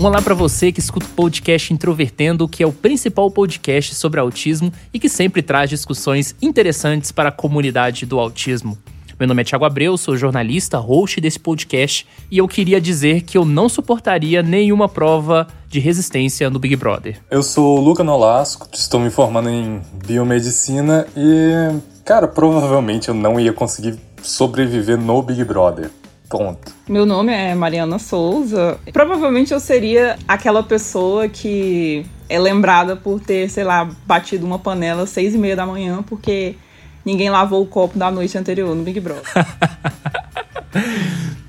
Um olá para você que escuta o podcast Introvertendo, que é o principal podcast sobre autismo e que sempre traz discussões interessantes para a comunidade do autismo. Meu nome é Thiago Abreu, sou jornalista, host desse podcast e eu queria dizer que eu não suportaria nenhuma prova de resistência no Big Brother. Eu sou o Luca Nolasco, estou me formando em biomedicina e, cara, provavelmente eu não ia conseguir sobreviver no Big Brother. Ponto. Meu nome é Mariana Souza. Provavelmente eu seria aquela pessoa que é lembrada por ter, sei lá, batido uma panela às seis e meia da manhã porque ninguém lavou o copo da noite anterior no Big Brother.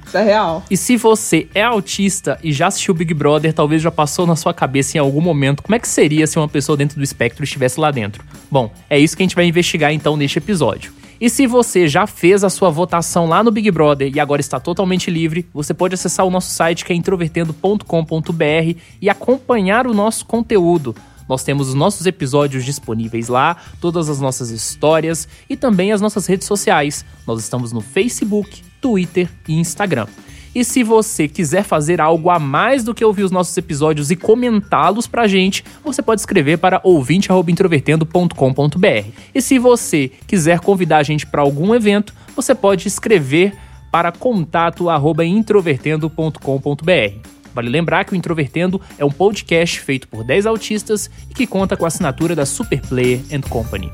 Isso é real. E se você é autista e já assistiu Big Brother, talvez já passou na sua cabeça em algum momento como é que seria se uma pessoa dentro do espectro estivesse lá dentro. Bom, é isso que a gente vai investigar então neste episódio. E se você já fez a sua votação lá no Big Brother e agora está totalmente livre, você pode acessar o nosso site que é introvertendo.com.br e acompanhar o nosso conteúdo. Nós temos os nossos episódios disponíveis lá, todas as nossas histórias e também as nossas redes sociais. Nós estamos no Facebook, Twitter e Instagram. E se você quiser fazer algo a mais do que ouvir os nossos episódios e comentá-los pra gente, você pode escrever para ouvinte@introvertendo.com.br. E se você quiser convidar a gente para algum evento, você pode escrever para contato@introvertendo.com.br. Vale lembrar que o Introvertendo é um podcast feito por 10 autistas e que conta com a assinatura da Superplayer and Company.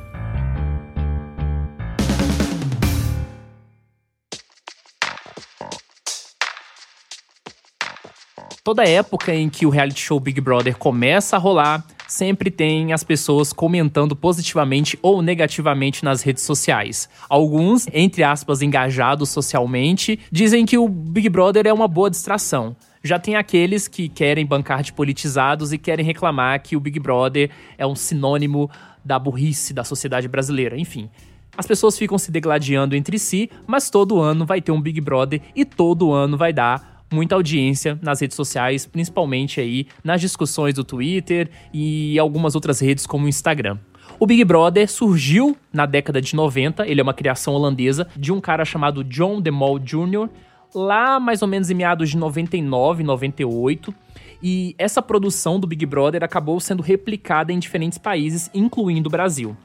Toda época em que o reality show Big Brother começa a rolar, sempre tem as pessoas comentando positivamente ou negativamente nas redes sociais. Alguns, entre aspas, engajados socialmente, dizem que o Big Brother é uma boa distração. Já tem aqueles que querem bancar de politizados e querem reclamar que o Big Brother é um sinônimo da burrice da sociedade brasileira. Enfim, as pessoas ficam se degladiando entre si, mas todo ano vai ter um Big Brother e todo ano vai dar muita audiência nas redes sociais, principalmente aí nas discussões do Twitter e algumas outras redes como o Instagram. O Big Brother surgiu na década de 90, ele é uma criação holandesa de um cara chamado John DeMol Jr., lá mais ou menos em meados de 99, 98. E essa produção do Big Brother acabou sendo replicada em diferentes países, incluindo o Brasil.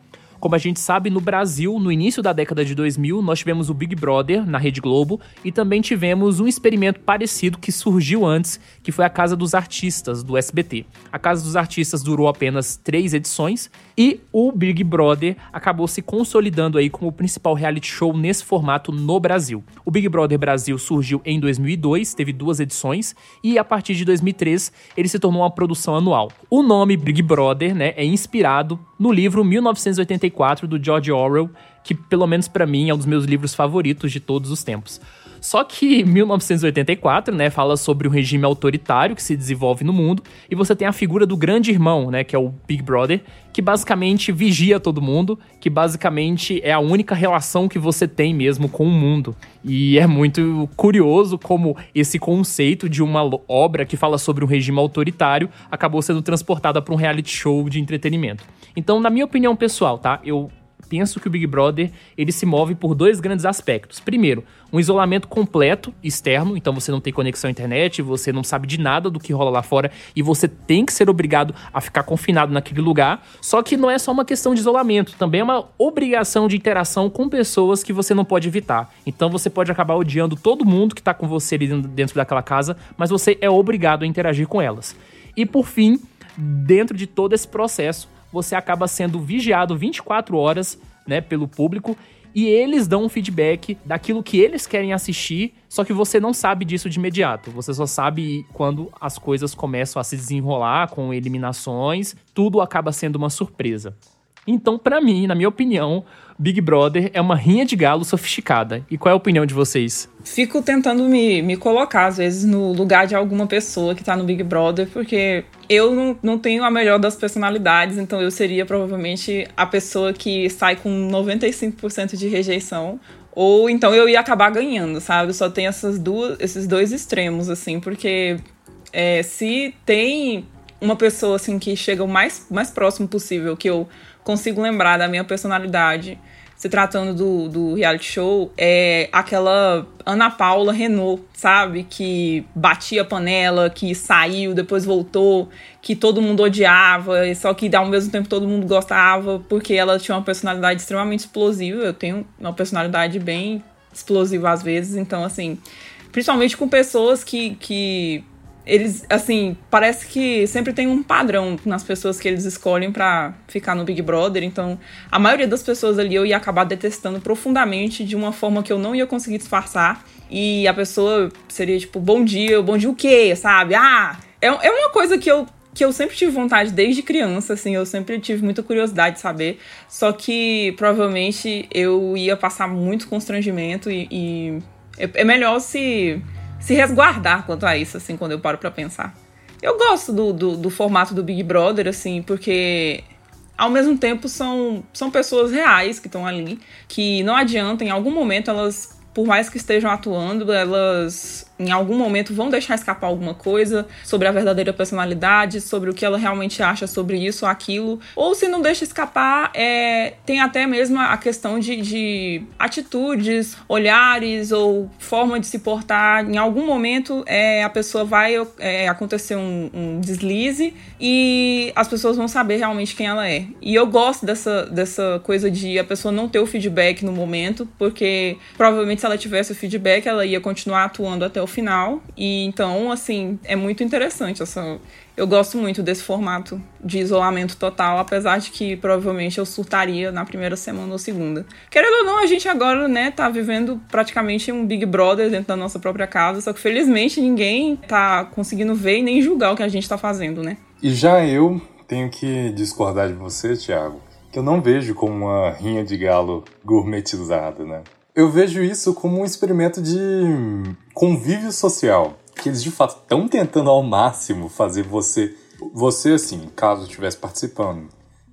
Como a gente sabe, no Brasil, no início da década de 2000, nós tivemos o Big Brother na Rede Globo e também tivemos um experimento parecido que surgiu antes, que foi a Casa dos Artistas, do SBT. A Casa dos Artistas durou apenas três edições e o Big Brother acabou se consolidando aí como o principal reality show nesse formato no Brasil. O Big Brother Brasil surgiu em 2002, teve duas edições e a partir de 2003 ele se tornou uma produção anual. O nome Big Brother, né, é inspirado no livro 1984 1984 do George Orwell, que pelo menos para mim é um dos meus livros favoritos de todos os tempos. Só que 1984, né, fala sobre o regime autoritário que se desenvolve no mundo e você tem a figura do grande irmão, né, que é o Big Brother, que basicamente vigia todo mundo, que basicamente é a única relação que você tem mesmo com o mundo. E é muito curioso como esse conceito de uma obra que fala sobre um regime autoritário acabou sendo transportada para um reality show de entretenimento. Então, na minha opinião pessoal, tá? Eu penso que o Big Brother ele se move por dois grandes aspectos. Primeiro, um isolamento completo externo, então você não tem conexão à internet, você não sabe de nada do que rola lá fora e você tem que ser obrigado a ficar confinado naquele lugar. Só que não é só uma questão de isolamento, também é uma obrigação de interação com pessoas que você não pode evitar. Então você pode acabar odiando todo mundo que tá com você ali dentro daquela casa, mas você é obrigado a interagir com elas. E por fim, dentro de todo esse processo, você acaba sendo vigiado 24 horas, né, pelo público e eles dão um feedback daquilo que eles querem assistir, só que você não sabe disso de imediato. Você só sabe quando as coisas começam a se desenrolar com eliminações, tudo acaba sendo uma surpresa. Então, para mim, na minha opinião, Big Brother é uma rinha de galo sofisticada. E qual é a opinião de vocês? Fico tentando me, me colocar, às vezes, no lugar de alguma pessoa que tá no Big Brother, porque eu não, não tenho a melhor das personalidades, então eu seria provavelmente a pessoa que sai com 95% de rejeição. Ou então eu ia acabar ganhando, sabe? Só tem essas duas, esses dois extremos, assim, porque é, se tem uma pessoa assim que chega o mais, mais próximo possível que eu consigo lembrar da minha personalidade se tratando do, do reality show, é aquela Ana Paula Renault, sabe? Que batia panela, que saiu, depois voltou, que todo mundo odiava, só que ao mesmo tempo todo mundo gostava, porque ela tinha uma personalidade extremamente explosiva. Eu tenho uma personalidade bem explosiva às vezes, então, assim, principalmente com pessoas que, que eles, assim, parece que sempre tem um padrão nas pessoas que eles escolhem para ficar no Big Brother. Então, a maioria das pessoas ali eu ia acabar detestando profundamente de uma forma que eu não ia conseguir disfarçar. E a pessoa seria tipo, bom dia, bom dia o quê, sabe? Ah, é, é uma coisa que eu que eu sempre tive vontade desde criança, assim, eu sempre tive muita curiosidade de saber. Só que provavelmente eu ia passar muito constrangimento e, e é, é melhor se se resguardar quanto a isso, assim, quando eu paro para pensar. Eu gosto do, do, do, formato do Big Brother, assim, porque ao mesmo tempo são, são pessoas reais que estão ali, que não adianta, em algum momento elas, por mais que estejam atuando, elas em algum momento vão deixar escapar alguma coisa sobre a verdadeira personalidade, sobre o que ela realmente acha sobre isso ou aquilo. Ou se não deixa escapar, é, tem até mesmo a questão de, de atitudes, olhares ou forma de se portar. Em algum momento é, a pessoa vai é, acontecer um, um deslize e as pessoas vão saber realmente quem ela é. E eu gosto dessa, dessa coisa de a pessoa não ter o feedback no momento, porque provavelmente se ela tivesse o feedback, ela ia continuar atuando até o final. E então, assim, é muito interessante essa. Eu gosto muito desse formato de isolamento total, apesar de que provavelmente eu surtaria na primeira semana ou segunda. Querendo ou não, a gente agora, né, tá vivendo praticamente um Big Brother dentro da nossa própria casa, só que felizmente ninguém tá conseguindo ver e nem julgar o que a gente tá fazendo, né? E já eu tenho que discordar de você, Thiago, que eu não vejo como uma rinha de galo gourmetizada, né? Eu vejo isso como um experimento de convívio social. Que eles de fato estão tentando ao máximo fazer você. Você, assim, caso estivesse participando,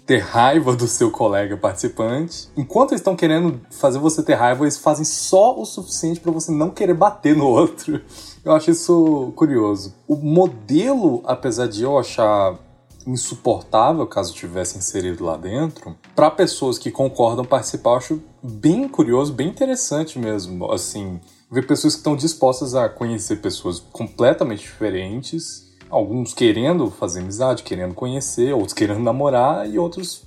ter raiva do seu colega participante. Enquanto eles estão querendo fazer você ter raiva, eles fazem só o suficiente para você não querer bater no outro. Eu acho isso curioso. O modelo, apesar de eu achar insuportável caso tivesse inserido lá dentro, para pessoas que concordam participar, eu acho bem curioso, bem interessante mesmo. Assim, ver pessoas que estão dispostas a conhecer pessoas completamente diferentes, alguns querendo fazer amizade, querendo conhecer, outros querendo namorar e outros,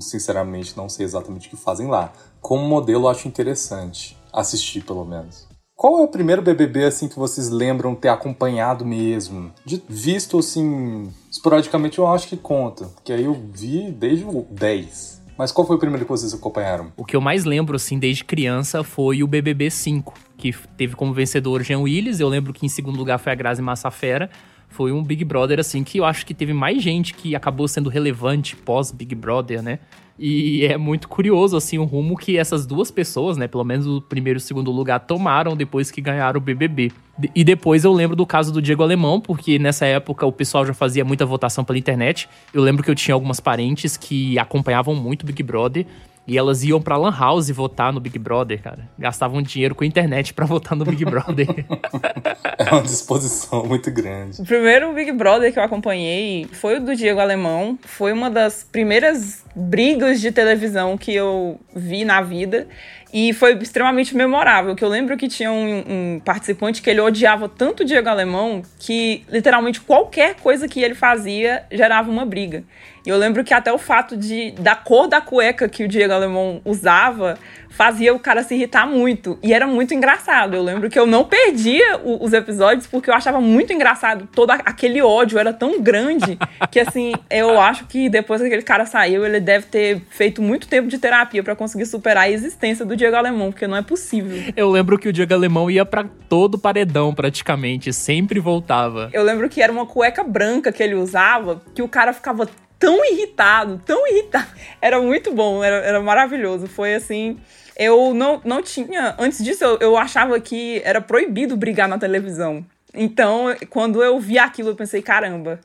sinceramente, não sei exatamente o que fazem lá. Como modelo, eu acho interessante assistir, pelo menos. Qual é o primeiro BBB assim que vocês lembram ter acompanhado mesmo? De, visto assim, esporadicamente eu acho que conta, porque aí eu vi desde o 10. Mas qual foi o primeiro que vocês acompanharam? O que eu mais lembro, assim, desde criança foi o BBB 5, que teve como vencedor Jean Willis. Eu lembro que em segundo lugar foi a Grazi Massafera. Foi um Big Brother, assim, que eu acho que teve mais gente que acabou sendo relevante pós-Big Brother, né? E é muito curioso, assim, o rumo que essas duas pessoas, né, pelo menos o primeiro e o segundo lugar, tomaram depois que ganharam o BBB. E depois eu lembro do caso do Diego Alemão, porque nessa época o pessoal já fazia muita votação pela internet. Eu lembro que eu tinha algumas parentes que acompanhavam muito Big Brother e elas iam pra Lan House votar no Big Brother, cara. Gastavam dinheiro com a internet para votar no Big Brother. é uma disposição muito grande. O primeiro Big Brother que eu acompanhei foi o do Diego Alemão. Foi uma das primeiras brigas de televisão que eu vi na vida. E foi extremamente memorável, que eu lembro que tinha um, um, participante que ele odiava tanto o Diego Alemão que literalmente qualquer coisa que ele fazia gerava uma briga. E eu lembro que até o fato de da cor da cueca que o Diego Alemão usava fazia o cara se irritar muito. E era muito engraçado. Eu lembro que eu não perdia o, os episódios porque eu achava muito engraçado. Todo aquele ódio era tão grande que, assim, eu acho que depois que aquele cara saiu, ele deve ter feito muito tempo de terapia para conseguir superar a existência do Diego Alemão, porque não é possível. Eu lembro que o Diego Alemão ia para todo paredão praticamente, sempre voltava. Eu lembro que era uma cueca branca que ele usava, que o cara ficava tão irritado, tão irritado. Era muito bom, era, era maravilhoso. Foi assim. Eu não, não tinha. Antes disso, eu, eu achava que era proibido brigar na televisão. Então, quando eu vi aquilo, eu pensei, caramba,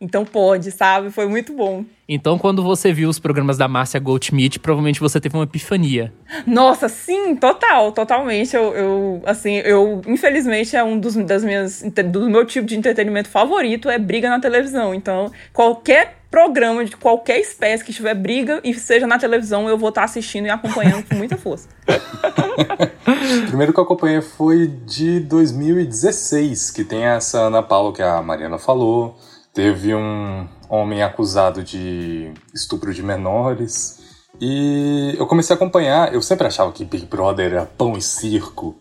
então pode, sabe? Foi muito bom. Então, quando você viu os programas da Márcia Goldschmidt, provavelmente você teve uma epifania. Nossa, sim, total, totalmente. Eu, eu assim, eu, infelizmente, é um dos das minhas, do meu tipo de entretenimento favorito é briga na televisão. Então, qualquer programa de qualquer espécie que tiver briga e seja na televisão, eu vou estar assistindo e acompanhando com muita força. o primeiro que eu acompanhei foi de 2016, que tem essa Ana Paula que a Mariana falou. Teve um homem acusado de estupro de menores. E eu comecei a acompanhar. Eu sempre achava que Big Brother era pão e circo.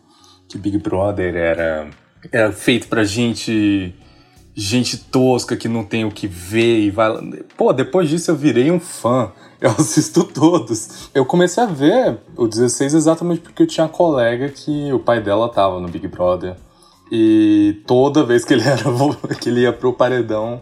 Que Big Brother era, era feito pra gente. Gente tosca que não tem o que ver e vai. Pô, depois disso eu virei um fã. Eu assisto todos. Eu comecei a ver o 16 exatamente porque eu tinha uma colega que o pai dela tava no Big Brother. E toda vez que ele, era, que ele ia pro paredão,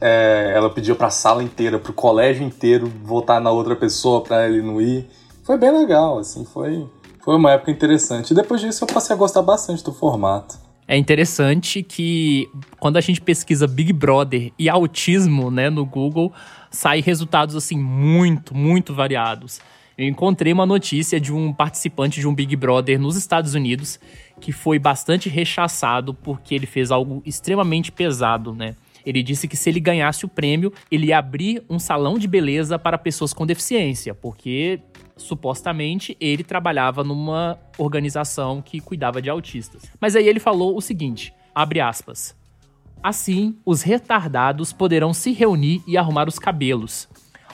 é, ela pedia pra sala inteira, pro colégio inteiro votar na outra pessoa pra ele não ir. Foi bem legal, assim, foi, foi uma época interessante. E depois disso eu passei a gostar bastante do formato. É interessante que quando a gente pesquisa Big Brother e autismo, né, no Google, saem resultados assim muito, muito variados. Eu encontrei uma notícia de um participante de um Big Brother nos Estados Unidos que foi bastante rechaçado porque ele fez algo extremamente pesado, né? Ele disse que se ele ganhasse o prêmio, ele ia abrir um salão de beleza para pessoas com deficiência, porque supostamente ele trabalhava numa organização que cuidava de autistas. Mas aí ele falou o seguinte: abre aspas. Assim, os retardados poderão se reunir e arrumar os cabelos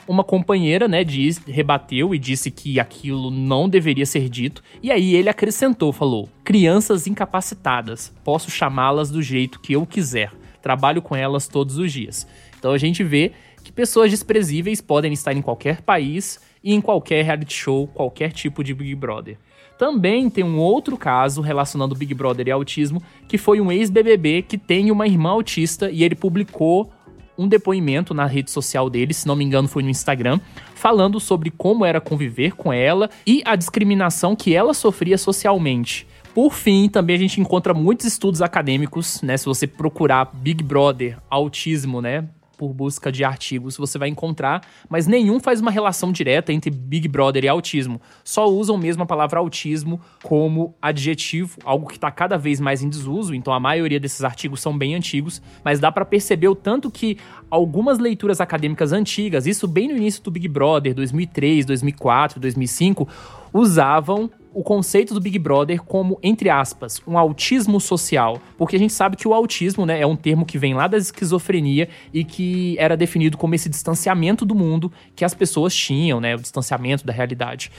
uma companheira, né, diz, rebateu e disse que aquilo não deveria ser dito. E aí ele acrescentou, falou: "Crianças incapacitadas, posso chamá-las do jeito que eu quiser. Trabalho com elas todos os dias". Então a gente vê que pessoas desprezíveis podem estar em qualquer país e em qualquer reality show, qualquer tipo de Big Brother. Também tem um outro caso relacionando Big Brother e autismo, que foi um ex-BBB que tem uma irmã autista e ele publicou um depoimento na rede social dele, se não me engano foi no Instagram, falando sobre como era conviver com ela e a discriminação que ela sofria socialmente. Por fim, também a gente encontra muitos estudos acadêmicos, né? Se você procurar Big Brother, autismo, né? Por busca de artigos você vai encontrar, mas nenhum faz uma relação direta entre Big Brother e autismo. Só usam mesmo a palavra autismo como adjetivo, algo que está cada vez mais em desuso, então a maioria desses artigos são bem antigos, mas dá para perceber o tanto que algumas leituras acadêmicas antigas, isso bem no início do Big Brother, 2003, 2004, 2005, usavam o conceito do Big Brother como, entre aspas, um autismo social. Porque a gente sabe que o autismo né, é um termo que vem lá da esquizofrenia e que era definido como esse distanciamento do mundo que as pessoas tinham, né? O distanciamento da realidade.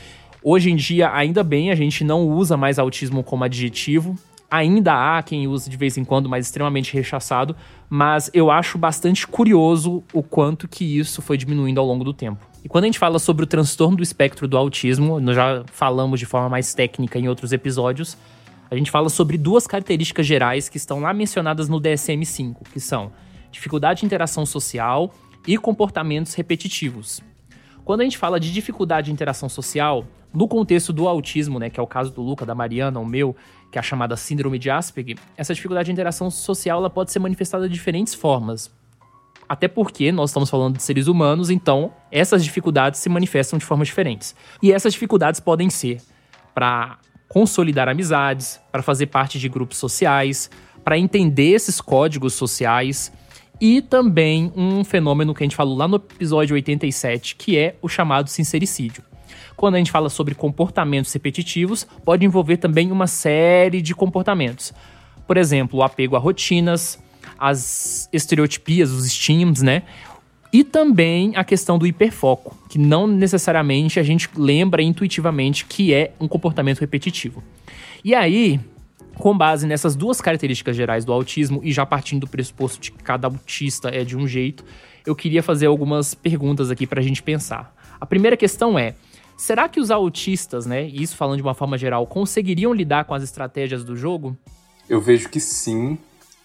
Hoje em dia, ainda bem, a gente não usa mais autismo como adjetivo. Ainda há quem use de vez em quando, mas extremamente rechaçado. Mas eu acho bastante curioso o quanto que isso foi diminuindo ao longo do tempo. E quando a gente fala sobre o transtorno do espectro do autismo, nós já falamos de forma mais técnica em outros episódios, a gente fala sobre duas características gerais que estão lá mencionadas no DSM-5, que são dificuldade de interação social e comportamentos repetitivos. Quando a gente fala de dificuldade de interação social, no contexto do autismo, né, que é o caso do Luca, da Mariana, o meu, que é a chamada síndrome de Asperger, essa dificuldade de interação social ela pode ser manifestada de diferentes formas. Até porque nós estamos falando de seres humanos, então essas dificuldades se manifestam de formas diferentes. E essas dificuldades podem ser para consolidar amizades, para fazer parte de grupos sociais, para entender esses códigos sociais e também um fenômeno que a gente falou lá no episódio 87, que é o chamado sincericídio. Quando a gente fala sobre comportamentos repetitivos, pode envolver também uma série de comportamentos. Por exemplo, o apego a rotinas, as estereotipias, os estímulos, né? E também a questão do hiperfoco, que não necessariamente a gente lembra intuitivamente que é um comportamento repetitivo. E aí, com base nessas duas características gerais do autismo e já partindo do pressuposto de que cada autista é de um jeito, eu queria fazer algumas perguntas aqui para a gente pensar. A primeira questão é: será que os autistas, né, isso falando de uma forma geral, conseguiriam lidar com as estratégias do jogo? Eu vejo que sim,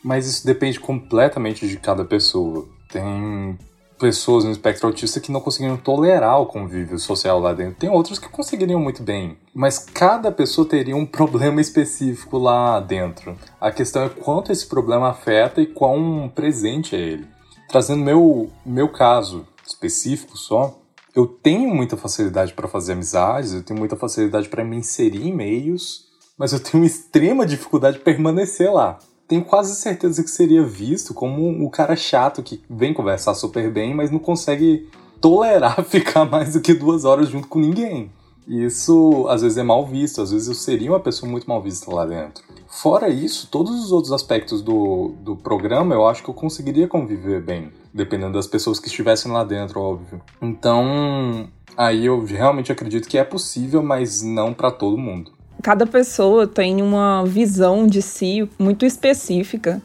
mas isso depende completamente de cada pessoa. Tem pessoas no espectro autista que não conseguiriam tolerar o convívio social lá dentro. Tem outros que conseguiriam muito bem, mas cada pessoa teria um problema específico lá dentro. A questão é quanto esse problema afeta e quão presente é ele. Trazendo meu meu caso específico só, eu tenho muita facilidade para fazer amizades, eu tenho muita facilidade para me inserir em meios, mas eu tenho extrema dificuldade de permanecer lá tenho quase certeza que seria visto como o cara chato que vem conversar super bem, mas não consegue tolerar ficar mais do que duas horas junto com ninguém. Isso às vezes é mal visto, às vezes eu seria uma pessoa muito mal vista lá dentro. Fora isso, todos os outros aspectos do, do programa eu acho que eu conseguiria conviver bem, dependendo das pessoas que estivessem lá dentro, óbvio. Então, aí eu realmente acredito que é possível, mas não para todo mundo cada pessoa tem uma visão de si muito específica.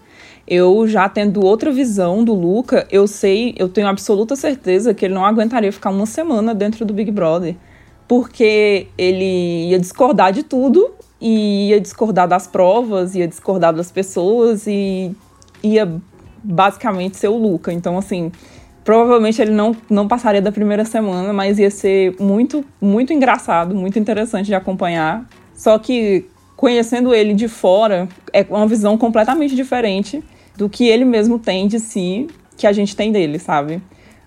Eu já tendo outra visão do Luca, eu sei, eu tenho absoluta certeza que ele não aguentaria ficar uma semana dentro do Big Brother, porque ele ia discordar de tudo e ia discordar das provas, ia discordar das pessoas e ia basicamente ser o Luca. Então, assim, provavelmente ele não, não passaria da primeira semana, mas ia ser muito, muito engraçado, muito interessante de acompanhar. Só que conhecendo ele de fora é uma visão completamente diferente do que ele mesmo tem de si, que a gente tem dele, sabe?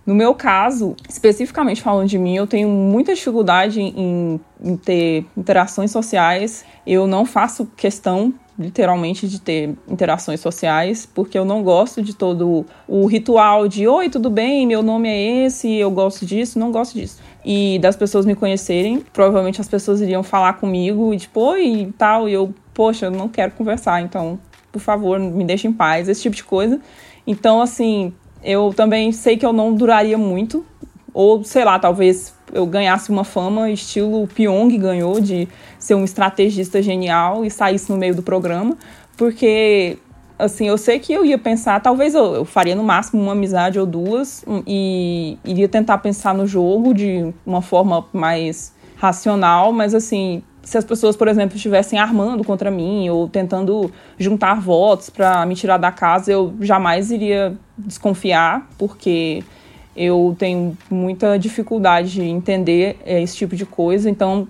No meu caso, especificamente falando de mim, eu tenho muita dificuldade em, em, ter interações sociais. Eu não faço questão, literalmente, de ter interações sociais, porque eu não gosto de todo o ritual de: Oi, tudo bem? Meu nome é esse, eu gosto disso, não gosto disso e das pessoas me conhecerem, provavelmente as pessoas iriam falar comigo e tipo, oi e tal, e eu, poxa, eu não quero conversar, então, por favor, me deixe em paz, esse tipo de coisa. Então, assim, eu também sei que eu não duraria muito, ou sei lá, talvez eu ganhasse uma fama estilo Pyong ganhou de ser um estrategista genial e saísse no meio do programa, porque assim, eu sei que eu ia pensar, talvez eu, eu, faria no máximo uma amizade ou duas e iria tentar pensar no jogo de uma forma mais racional, mas assim, se as pessoas, por exemplo, estivessem armando contra mim ou tentando juntar votos para me tirar da casa, eu jamais iria desconfiar, porque eu tenho muita dificuldade de entender é, esse tipo de coisa. Então,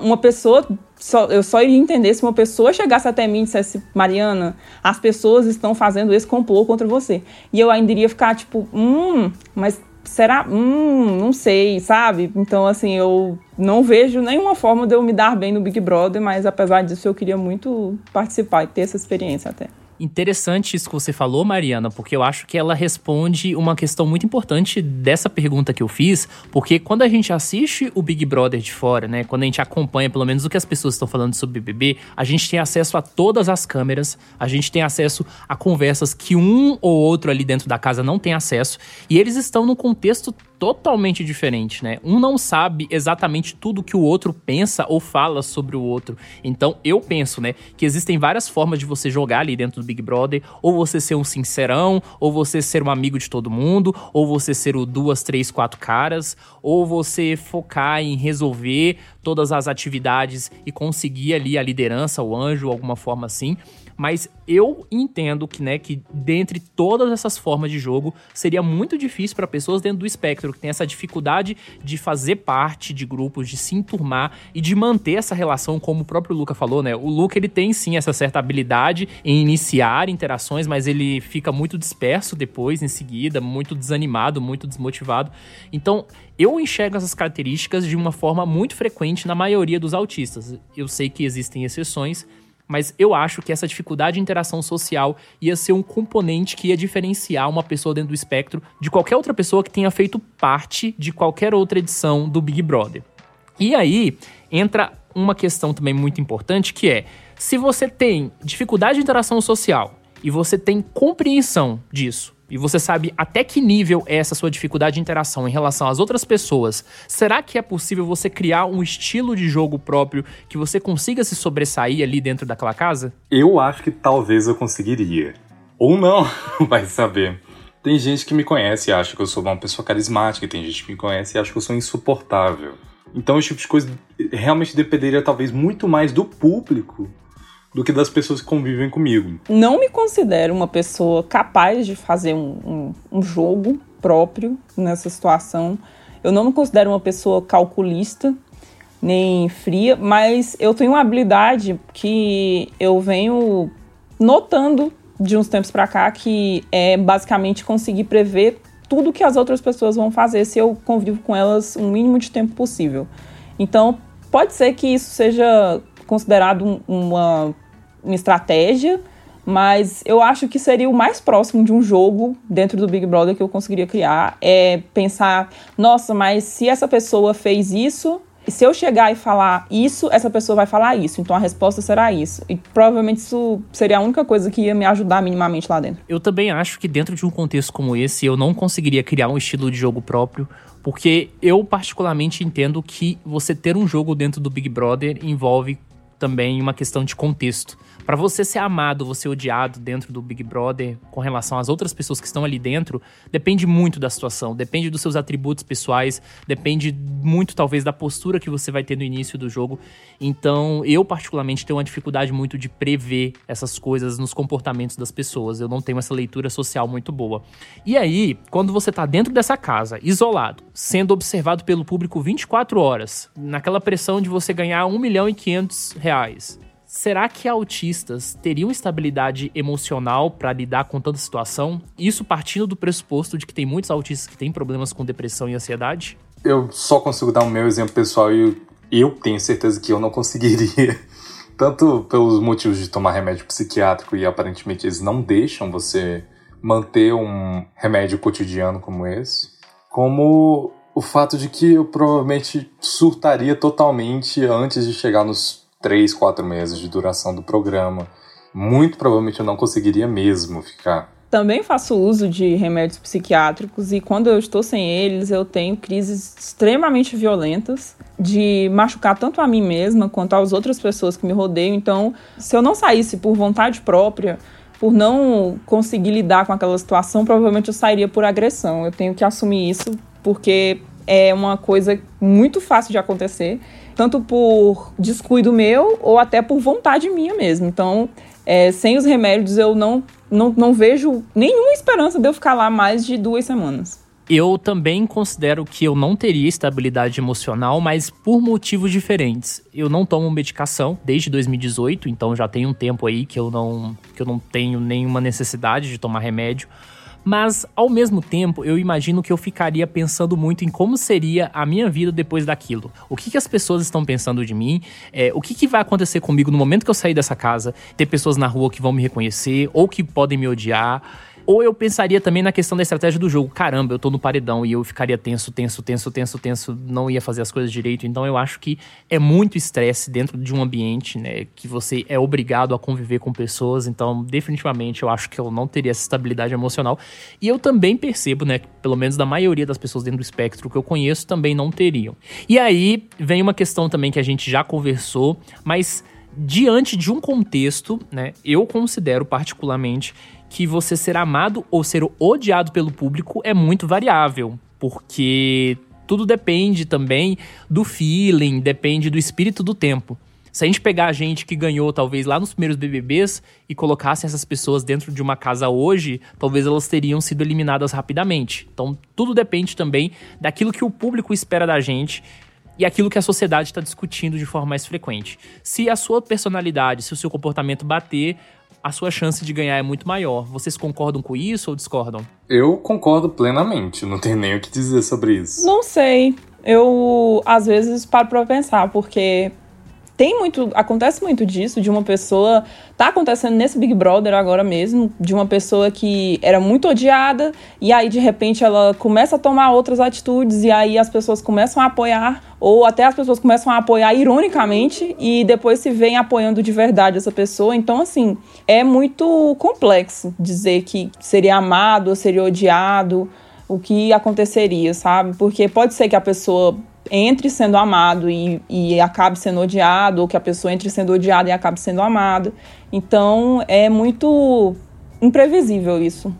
uma pessoa só, eu só iria entender se uma pessoa chegasse até mim e dissesse, Mariana, as pessoas estão fazendo esse complô contra você. E eu ainda iria ficar tipo, hum, mas será? Hum, não sei, sabe? Então, assim, eu não vejo nenhuma forma de eu me dar bem no Big Brother, mas apesar disso, eu queria muito participar e ter essa experiência até. Interessante isso que você falou, Mariana, porque eu acho que ela responde uma questão muito importante dessa pergunta que eu fiz, porque quando a gente assiste o Big Brother de fora, né, quando a gente acompanha pelo menos o que as pessoas estão falando sobre o BBB, a gente tem acesso a todas as câmeras, a gente tem acesso a conversas que um ou outro ali dentro da casa não tem acesso, e eles estão num contexto totalmente diferente, né? Um não sabe exatamente tudo que o outro pensa ou fala sobre o outro. Então, eu penso, né, que existem várias formas de você jogar ali dentro do Big Brother, ou você ser um sincerão, ou você ser um amigo de todo mundo, ou você ser o duas, três, quatro caras, ou você focar em resolver todas as atividades e conseguir ali a liderança, o anjo, alguma forma assim. Mas eu entendo que, né, que dentre todas essas formas de jogo, seria muito difícil para pessoas dentro do espectro que tem essa dificuldade de fazer parte de grupos, de se enturmar e de manter essa relação, como o próprio Luca falou, né? O Luca ele tem sim essa certa habilidade em iniciar interações, mas ele fica muito disperso depois, em seguida, muito desanimado, muito desmotivado. Então, eu enxergo essas características de uma forma muito frequente na maioria dos autistas. Eu sei que existem exceções, mas eu acho que essa dificuldade de interação social ia ser um componente que ia diferenciar uma pessoa dentro do espectro de qualquer outra pessoa que tenha feito parte de qualquer outra edição do Big Brother. E aí entra uma questão também muito importante que é: se você tem dificuldade de interação social e você tem compreensão disso, e você sabe até que nível é essa sua dificuldade de interação em relação às outras pessoas, será que é possível você criar um estilo de jogo próprio que você consiga se sobressair ali dentro daquela casa? Eu acho que talvez eu conseguiria. Ou não, vai saber. Tem gente que me conhece e acha que eu sou uma pessoa carismática, tem gente que me conhece e acha que eu sou insuportável. Então, esse tipo de coisa realmente dependeria talvez muito mais do público do que das pessoas que convivem comigo. Não me considero uma pessoa capaz de fazer um, um, um jogo próprio nessa situação. Eu não me considero uma pessoa calculista, nem fria, mas eu tenho uma habilidade que eu venho notando de uns tempos para cá que é basicamente conseguir prever tudo que as outras pessoas vão fazer se eu convivo com elas o mínimo de tempo possível. Então, pode ser que isso seja considerado uma, uma estratégia, mas eu acho que seria o mais próximo de um jogo dentro do Big Brother que eu conseguiria criar. É pensar, nossa, mas se essa pessoa fez isso, e se eu chegar e falar isso, essa pessoa vai falar isso. Então a resposta será isso. E provavelmente isso seria a única coisa que ia me ajudar minimamente lá dentro. Eu também acho que dentro de um contexto como esse, eu não conseguiria criar um estilo de jogo próprio. Porque eu particularmente entendo que você ter um jogo dentro do Big Brother envolve também uma questão de contexto. Para você ser amado, você odiado dentro do Big Brother com relação às outras pessoas que estão ali dentro, depende muito da situação, depende dos seus atributos pessoais, depende muito talvez da postura que você vai ter no início do jogo. Então, eu particularmente tenho uma dificuldade muito de prever essas coisas nos comportamentos das pessoas. Eu não tenho essa leitura social muito boa. E aí, quando você tá dentro dessa casa, isolado, sendo observado pelo público 24 horas, naquela pressão de você ganhar 1 milhão e 500 reais, Será que autistas teriam estabilidade emocional para lidar com tanta situação? Isso partindo do pressuposto de que tem muitos autistas que têm problemas com depressão e ansiedade? Eu só consigo dar o meu exemplo pessoal e eu tenho certeza que eu não conseguiria. Tanto pelos motivos de tomar remédio psiquiátrico e aparentemente eles não deixam você manter um remédio cotidiano como esse, como o fato de que eu provavelmente surtaria totalmente antes de chegar nos três, quatro meses de duração do programa. Muito provavelmente eu não conseguiria mesmo ficar. Também faço uso de remédios psiquiátricos e quando eu estou sem eles, eu tenho crises extremamente violentas de machucar tanto a mim mesma quanto às outras pessoas que me rodeiam. Então, se eu não saísse por vontade própria, por não conseguir lidar com aquela situação, provavelmente eu sairia por agressão. Eu tenho que assumir isso porque é uma coisa muito fácil de acontecer tanto por descuido meu ou até por vontade minha mesmo. Então, é, sem os remédios, eu não, não, não vejo nenhuma esperança de eu ficar lá mais de duas semanas. Eu também considero que eu não teria estabilidade emocional, mas por motivos diferentes. Eu não tomo medicação desde 2018, então já tem um tempo aí que eu não, que eu não tenho nenhuma necessidade de tomar remédio. Mas, ao mesmo tempo, eu imagino que eu ficaria pensando muito em como seria a minha vida depois daquilo. O que, que as pessoas estão pensando de mim? É, o que, que vai acontecer comigo no momento que eu sair dessa casa? Ter pessoas na rua que vão me reconhecer ou que podem me odiar. Ou eu pensaria também na questão da estratégia do jogo. Caramba, eu tô no paredão e eu ficaria tenso, tenso, tenso, tenso, tenso, não ia fazer as coisas direito. Então eu acho que é muito estresse dentro de um ambiente, né? Que você é obrigado a conviver com pessoas. Então, definitivamente, eu acho que eu não teria essa estabilidade emocional. E eu também percebo, né? Que pelo menos da maioria das pessoas dentro do espectro que eu conheço também não teriam. E aí vem uma questão também que a gente já conversou, mas diante de um contexto, né? Eu considero particularmente que você ser amado ou ser odiado pelo público é muito variável, porque tudo depende também do feeling, depende do espírito do tempo. Se a gente pegar a gente que ganhou, talvez, lá nos primeiros BBBs e colocassem essas pessoas dentro de uma casa hoje, talvez elas teriam sido eliminadas rapidamente. Então, tudo depende também daquilo que o público espera da gente e aquilo que a sociedade está discutindo de forma mais frequente. Se a sua personalidade, se o seu comportamento bater, a sua chance de ganhar é muito maior. Vocês concordam com isso ou discordam? Eu concordo plenamente, não tenho nem o que dizer sobre isso. Não sei. Eu, às vezes, paro pra pensar, porque tem muito, acontece muito disso, de uma pessoa, tá acontecendo nesse Big Brother agora mesmo, de uma pessoa que era muito odiada e aí de repente ela começa a tomar outras atitudes e aí as pessoas começam a apoiar ou até as pessoas começam a apoiar ironicamente e depois se vem apoiando de verdade essa pessoa. Então assim, é muito complexo dizer que seria amado ou seria odiado, o que aconteceria, sabe? Porque pode ser que a pessoa entre sendo amado e, e acabe sendo odiado, ou que a pessoa entre sendo odiada e acabe sendo amada. Então é muito imprevisível isso.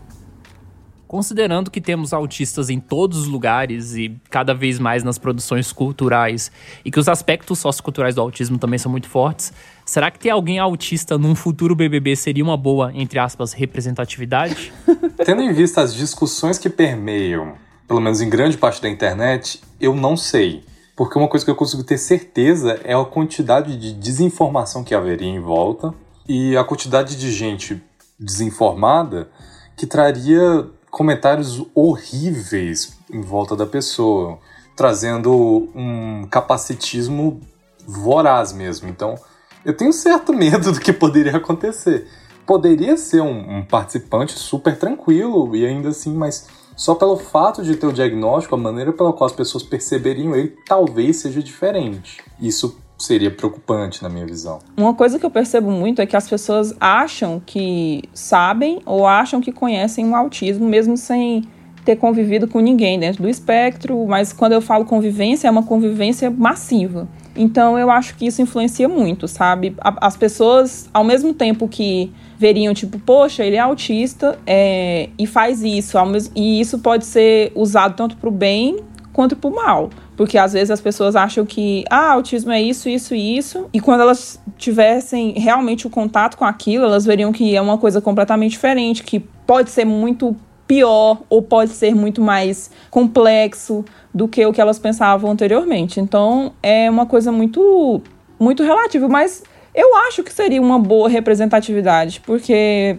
Considerando que temos autistas em todos os lugares e cada vez mais nas produções culturais, e que os aspectos socioculturais do autismo também são muito fortes, será que ter alguém autista num futuro BBB seria uma boa, entre aspas, representatividade? Tendo em vista as discussões que permeiam, pelo menos em grande parte da internet, eu não sei. Porque uma coisa que eu consigo ter certeza é a quantidade de desinformação que haveria em volta e a quantidade de gente desinformada que traria comentários horríveis em volta da pessoa, trazendo um capacitismo voraz mesmo. Então, eu tenho certo medo do que poderia acontecer. Poderia ser um, um participante super tranquilo e ainda assim, mas só pelo fato de ter o diagnóstico, a maneira pela qual as pessoas perceberiam ele talvez seja diferente. Isso seria preocupante na minha visão. Uma coisa que eu percebo muito é que as pessoas acham que sabem ou acham que conhecem o autismo, mesmo sem ter convivido com ninguém dentro do espectro, mas quando eu falo convivência, é uma convivência massiva. Então eu acho que isso influencia muito, sabe? As pessoas, ao mesmo tempo que veriam, tipo, poxa, ele é autista é, e faz isso, e isso pode ser usado tanto para o bem quanto para o mal. Porque às vezes as pessoas acham que, ah, autismo é isso, isso e isso. E quando elas tivessem realmente o contato com aquilo, elas veriam que é uma coisa completamente diferente, que pode ser muito pior ou pode ser muito mais complexo do que o que elas pensavam anteriormente. Então é uma coisa muito, muito relativa, mas eu acho que seria uma boa representatividade, porque,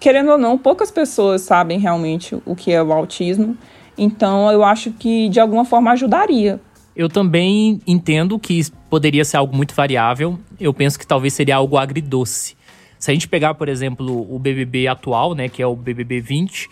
querendo ou não, poucas pessoas sabem realmente o que é o autismo. Então, eu acho que de alguma forma ajudaria. Eu também entendo que poderia ser algo muito variável. Eu penso que talvez seria algo agridoce. Se a gente pegar, por exemplo, o BBB atual, né, que é o BBB 20,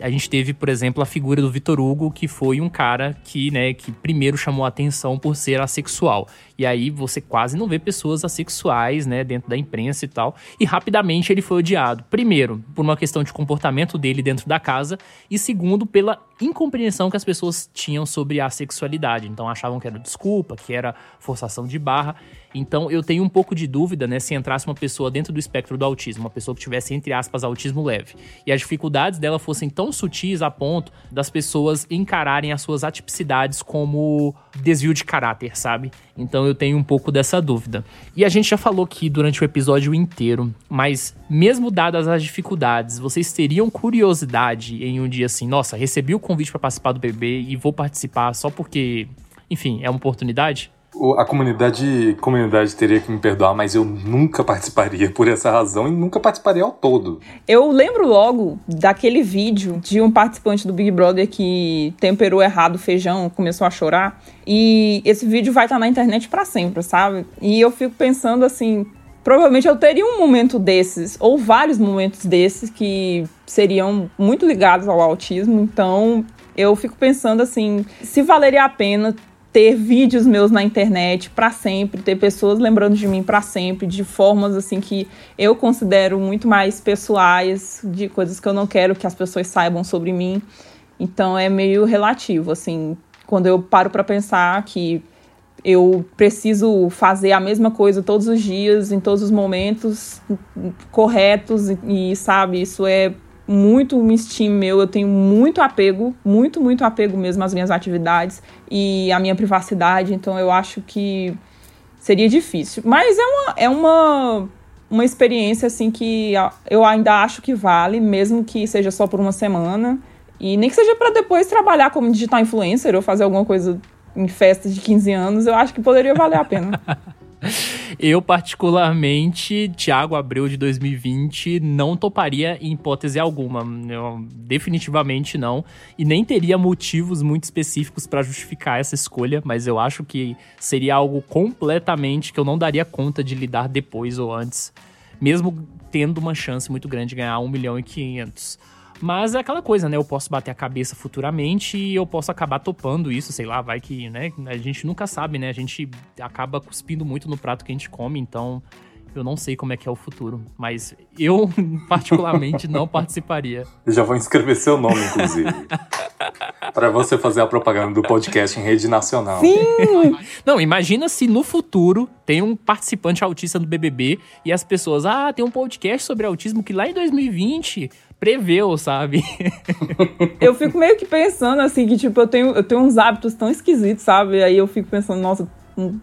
a gente teve, por exemplo, a figura do Vitor Hugo, que foi um cara que, né, que primeiro chamou a atenção por ser assexual. E aí você quase não vê pessoas assexuais, né, dentro da imprensa e tal. E rapidamente ele foi odiado. Primeiro, por uma questão de comportamento dele dentro da casa, e segundo, pela incompreensão que as pessoas tinham sobre a sexualidade. Então achavam que era desculpa, que era forçação de barra. Então eu tenho um pouco de dúvida, né, se entrasse uma pessoa dentro do espectro do autismo, uma pessoa que tivesse entre aspas autismo leve, e as dificuldades dela fossem tão sutis a ponto das pessoas encararem as suas atipicidades como desvio de caráter, sabe? Então eu tenho um pouco dessa dúvida. E a gente já falou aqui durante o episódio inteiro, mas mesmo dadas as dificuldades, vocês teriam curiosidade em um dia assim, nossa, recebi o convite para participar do bebê e vou participar só porque, enfim, é uma oportunidade? A comunidade, comunidade teria que me perdoar, mas eu nunca participaria por essa razão e nunca participaria ao todo. Eu lembro logo daquele vídeo de um participante do Big Brother que temperou errado o feijão, começou a chorar. E esse vídeo vai estar na internet para sempre, sabe? E eu fico pensando assim, provavelmente eu teria um momento desses, ou vários momentos desses, que seriam muito ligados ao autismo. Então, eu fico pensando assim, se valeria a pena ter vídeos meus na internet para sempre, ter pessoas lembrando de mim para sempre, de formas assim que eu considero muito mais pessoais, de coisas que eu não quero que as pessoas saibam sobre mim. Então é meio relativo, assim, quando eu paro para pensar que eu preciso fazer a mesma coisa todos os dias, em todos os momentos corretos e sabe, isso é muito um instinto meu, eu tenho muito apego, muito, muito apego mesmo às minhas atividades e à minha privacidade, então eu acho que seria difícil. Mas é uma, é uma, uma experiência assim que eu ainda acho que vale, mesmo que seja só por uma semana. E nem que seja para depois trabalhar como digital influencer ou fazer alguma coisa em festas de 15 anos, eu acho que poderia valer a pena. Eu, particularmente, Thiago Abreu de 2020, não toparia em hipótese alguma. Eu, definitivamente não. E nem teria motivos muito específicos para justificar essa escolha, mas eu acho que seria algo completamente que eu não daria conta de lidar depois ou antes, mesmo tendo uma chance muito grande de ganhar 1 milhão e 500. Mas é aquela coisa, né? Eu posso bater a cabeça futuramente e eu posso acabar topando isso, sei lá, vai que, né? A gente nunca sabe, né? A gente acaba cuspindo muito no prato que a gente come, então eu não sei como é que é o futuro. Mas eu, particularmente, não participaria. Eu já vou inscrever seu nome, inclusive. Para você fazer a propaganda do podcast em rede nacional. Sim! Não, imagina se no futuro tem um participante autista do BBB e as pessoas, ah, tem um podcast sobre autismo que lá em 2020 preveu, sabe? eu fico meio que pensando assim, que tipo, eu tenho, eu tenho uns hábitos tão esquisitos, sabe? Aí eu fico pensando, nossa,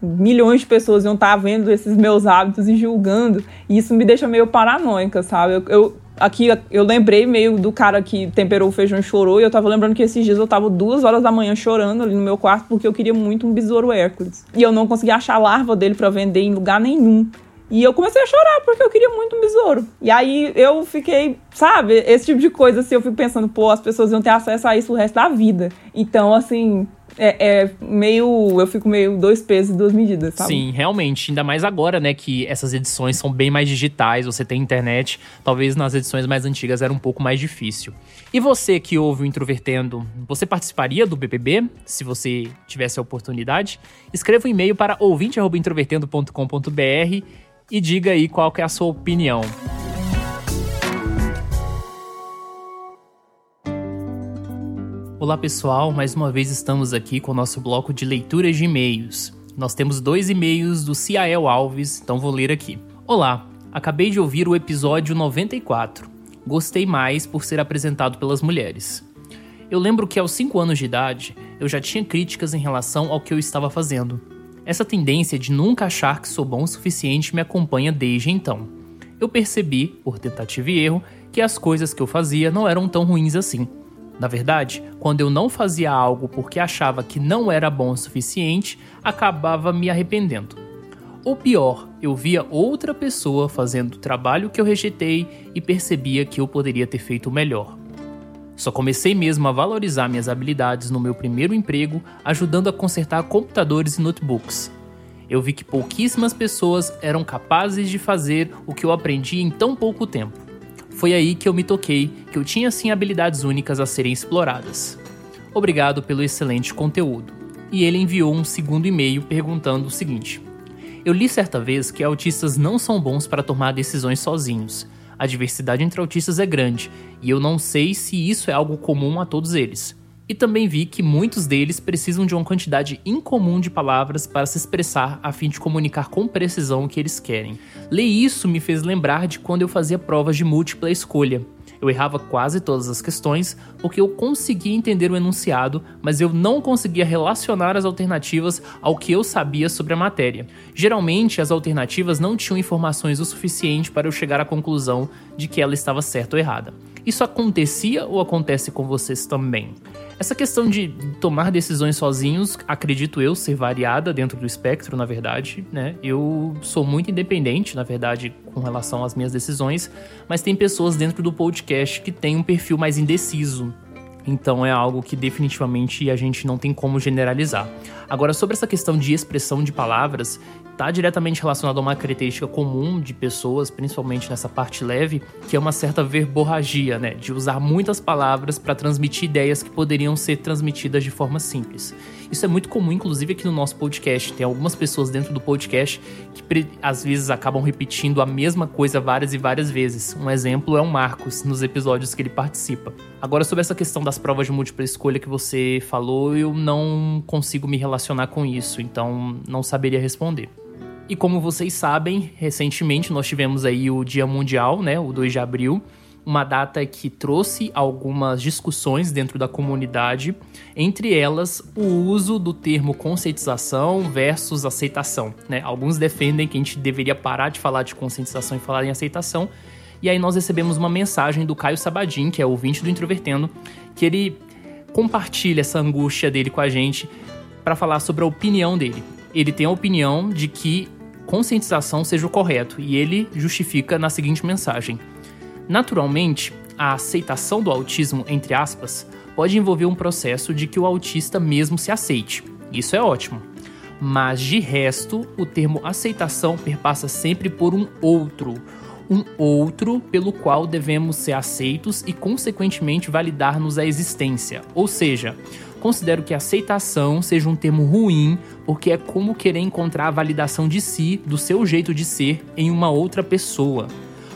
milhões de pessoas iam estar vendo esses meus hábitos e julgando. E isso me deixa meio paranoica, sabe? Eu, eu, aqui eu lembrei meio do cara que temperou o feijão e chorou. E eu tava lembrando que esses dias eu tava duas horas da manhã chorando ali no meu quarto porque eu queria muito um besouro Hércules. E eu não conseguia achar a larva dele para vender em lugar nenhum. E eu comecei a chorar porque eu queria muito um besouro. E aí eu fiquei, sabe, esse tipo de coisa assim, eu fico pensando, pô, as pessoas iam ter acesso a isso o resto da vida. Então, assim, é, é, meio. Eu fico meio dois pesos e duas medidas, sabe? Sim, realmente. Ainda mais agora, né, que essas edições são bem mais digitais, você tem internet. Talvez nas edições mais antigas era um pouco mais difícil. E você que ouve o Introvertendo, você participaria do BBB? Se você tivesse a oportunidade? Escreva um e-mail para ouvinte.introvertendo.com.br e diga aí qual é a sua opinião. Olá pessoal, mais uma vez estamos aqui com o nosso bloco de leituras de e-mails. Nós temos dois e-mails do Ciael Alves, então vou ler aqui. Olá, acabei de ouvir o episódio 94. Gostei mais por ser apresentado pelas mulheres. Eu lembro que aos 5 anos de idade eu já tinha críticas em relação ao que eu estava fazendo. Essa tendência de nunca achar que sou bom o suficiente me acompanha desde então. Eu percebi, por tentativa e erro, que as coisas que eu fazia não eram tão ruins assim na verdade, quando eu não fazia algo porque achava que não era bom o suficiente, acabava me arrependendo. Ou pior, eu via outra pessoa fazendo o trabalho que eu rejeitei e percebia que eu poderia ter feito melhor. Só comecei mesmo a valorizar minhas habilidades no meu primeiro emprego, ajudando a consertar computadores e notebooks. Eu vi que pouquíssimas pessoas eram capazes de fazer o que eu aprendi em tão pouco tempo. Foi aí que eu me toquei que eu tinha sim habilidades únicas a serem exploradas. Obrigado pelo excelente conteúdo. E ele enviou um segundo e-mail perguntando o seguinte: Eu li certa vez que autistas não são bons para tomar decisões sozinhos. A diversidade entre autistas é grande, e eu não sei se isso é algo comum a todos eles. E também vi que muitos deles precisam de uma quantidade incomum de palavras para se expressar a fim de comunicar com precisão o que eles querem. Ler isso me fez lembrar de quando eu fazia provas de múltipla escolha. Eu errava quase todas as questões porque eu conseguia entender o enunciado, mas eu não conseguia relacionar as alternativas ao que eu sabia sobre a matéria. Geralmente, as alternativas não tinham informações o suficiente para eu chegar à conclusão de que ela estava certa ou errada. Isso acontecia ou acontece com vocês também? Essa questão de tomar decisões sozinhos, acredito eu, ser variada dentro do espectro, na verdade, né? Eu sou muito independente, na verdade, com relação às minhas decisões, mas tem pessoas dentro do podcast que têm um perfil mais indeciso. Então é algo que definitivamente a gente não tem como generalizar. Agora, sobre essa questão de expressão de palavras, está diretamente relacionado a uma característica comum de pessoas, principalmente nessa parte leve, que é uma certa verborragia, né? De usar muitas palavras para transmitir ideias que poderiam ser transmitidas de forma simples. Isso é muito comum, inclusive, aqui no nosso podcast. Tem algumas pessoas dentro do podcast que às vezes acabam repetindo a mesma coisa várias e várias vezes. Um exemplo é o Marcos, nos episódios que ele participa. Agora, sobre essa questão das provas de múltipla escolha que você falou, eu não consigo me relacionar com isso, então não saberia responder. E como vocês sabem, recentemente nós tivemos aí o Dia Mundial, né, o 2 de abril, uma data que trouxe algumas discussões dentro da comunidade, entre elas o uso do termo conscientização versus aceitação. Né? Alguns defendem que a gente deveria parar de falar de conscientização e falar em aceitação. E aí nós recebemos uma mensagem do Caio Sabadin, que é ouvinte do Introvertendo, que ele compartilha essa angústia dele com a gente para falar sobre a opinião dele. Ele tem a opinião de que conscientização seja o correto, e ele justifica na seguinte mensagem: Naturalmente, a aceitação do autismo, entre aspas, pode envolver um processo de que o autista mesmo se aceite. Isso é ótimo. Mas de resto, o termo aceitação perpassa sempre por um outro, um outro pelo qual devemos ser aceitos e, consequentemente, validar-nos a existência. Ou seja, considero que aceitação seja um termo ruim, porque é como querer encontrar a validação de si, do seu jeito de ser, em uma outra pessoa.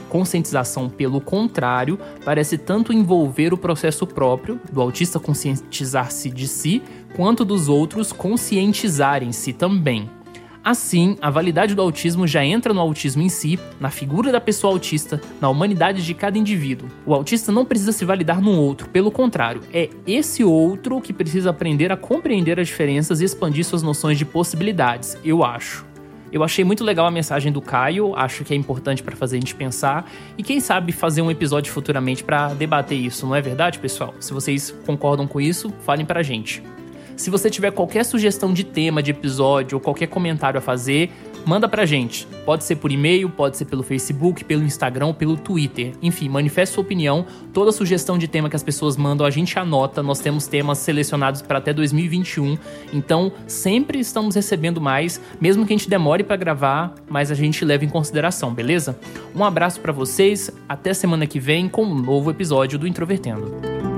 Conscientização, pelo contrário, parece tanto envolver o processo próprio do autista conscientizar-se de si, quanto dos outros conscientizarem-se também. Assim, a validade do autismo já entra no autismo em si, na figura da pessoa autista, na humanidade de cada indivíduo. O autista não precisa se validar no outro, pelo contrário, é esse outro que precisa aprender a compreender as diferenças e expandir suas noções de possibilidades, eu acho. Eu achei muito legal a mensagem do Caio, acho que é importante para fazer a gente pensar e quem sabe fazer um episódio futuramente para debater isso, não é verdade, pessoal? Se vocês concordam com isso, falem pra gente. Se você tiver qualquer sugestão de tema, de episódio ou qualquer comentário a fazer, manda pra gente. Pode ser por e-mail, pode ser pelo Facebook, pelo Instagram, pelo Twitter. Enfim, manifeste sua opinião. Toda sugestão de tema que as pessoas mandam, a gente anota. Nós temos temas selecionados para até 2021. Então, sempre estamos recebendo mais, mesmo que a gente demore para gravar, mas a gente leva em consideração, beleza? Um abraço para vocês, até semana que vem com um novo episódio do Introvertendo.